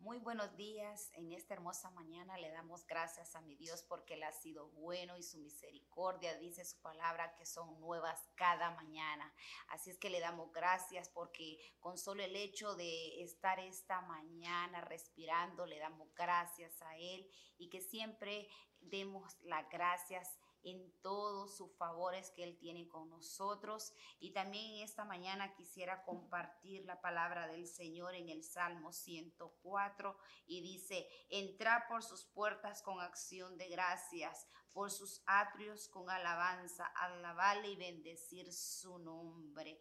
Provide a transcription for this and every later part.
Muy buenos días. En esta hermosa mañana le damos gracias a mi Dios porque Él ha sido bueno y su misericordia, dice su palabra, que son nuevas cada mañana. Así es que le damos gracias porque con solo el hecho de estar esta mañana respirando, le damos gracias a Él y que siempre demos las gracias en todos sus favores que Él tiene con nosotros. Y también esta mañana quisiera compartir la palabra del Señor en el Salmo 104 y dice, entra por sus puertas con acción de gracias, por sus atrios con alabanza, alabarle y bendecir su nombre.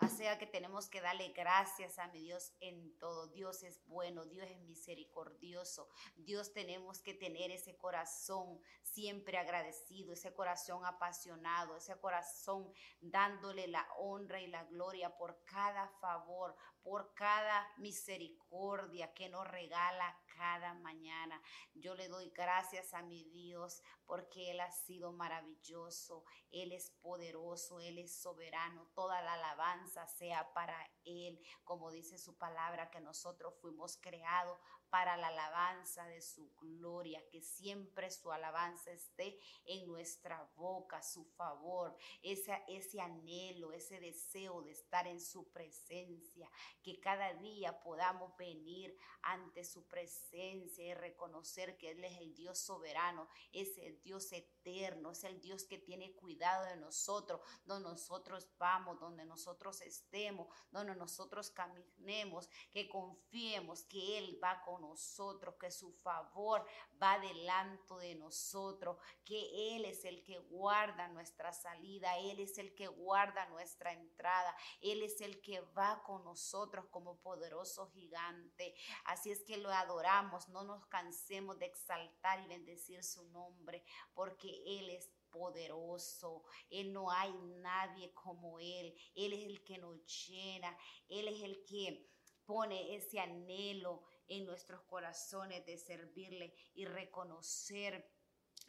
O que tenemos que darle gracias a mi Dios en todo. Dios es bueno, Dios es misericordioso. Dios tenemos que tener ese corazón siempre agradecido, ese corazón apasionado, ese corazón dándole la honra y la gloria por cada favor, por cada misericordia que nos regala cada mañana. Yo le doy gracias a mi Dios porque Él ha sido maravilloso, Él es poderoso, Él es soberano. Toda la alabanza sea para Él, como dice su palabra, que nosotros fuimos creados para la alabanza de su gloria, que siempre su alabanza esté en nuestra boca, su favor, ese, ese anhelo, ese deseo de estar en su presencia, que cada día podamos venir ante su presencia y reconocer que Él es el Dios soberano, es el Dios eterno, es el Dios que tiene cuidado de nosotros, donde nosotros vamos, donde nosotros estemos, donde nosotros caminemos, que confiemos que Él va con nosotros, que su favor va delante de nosotros, que Él es el que guarda nuestra salida, Él es el que guarda nuestra entrada, Él es el que va con nosotros como poderoso gigante. Así es que lo adoramos, no nos cansemos de exaltar y bendecir su nombre, porque Él es poderoso. Él no hay nadie como Él. Él es el que nos llena. Él es el que pone ese anhelo en nuestros corazones de servirle y reconocer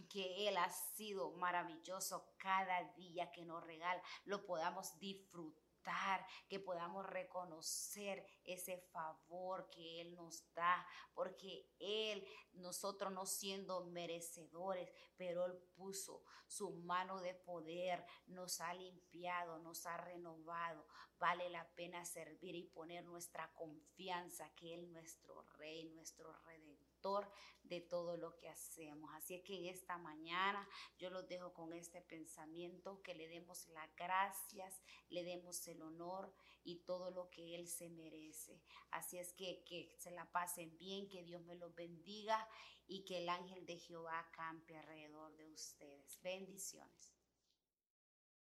que Él ha sido maravilloso cada día que nos regala, lo podamos disfrutar que podamos reconocer ese favor que Él nos da, porque Él, nosotros no siendo merecedores, pero Él puso su mano de poder, nos ha limpiado, nos ha renovado. Vale la pena servir y poner nuestra confianza que Él, nuestro Rey, nuestro Redentor de todo lo que hacemos. Así es que en esta mañana yo los dejo con este pensamiento, que le demos las gracias, le demos el honor y todo lo que Él se merece. Así es que que se la pasen bien, que Dios me los bendiga y que el ángel de Jehová campe alrededor de ustedes. Bendiciones.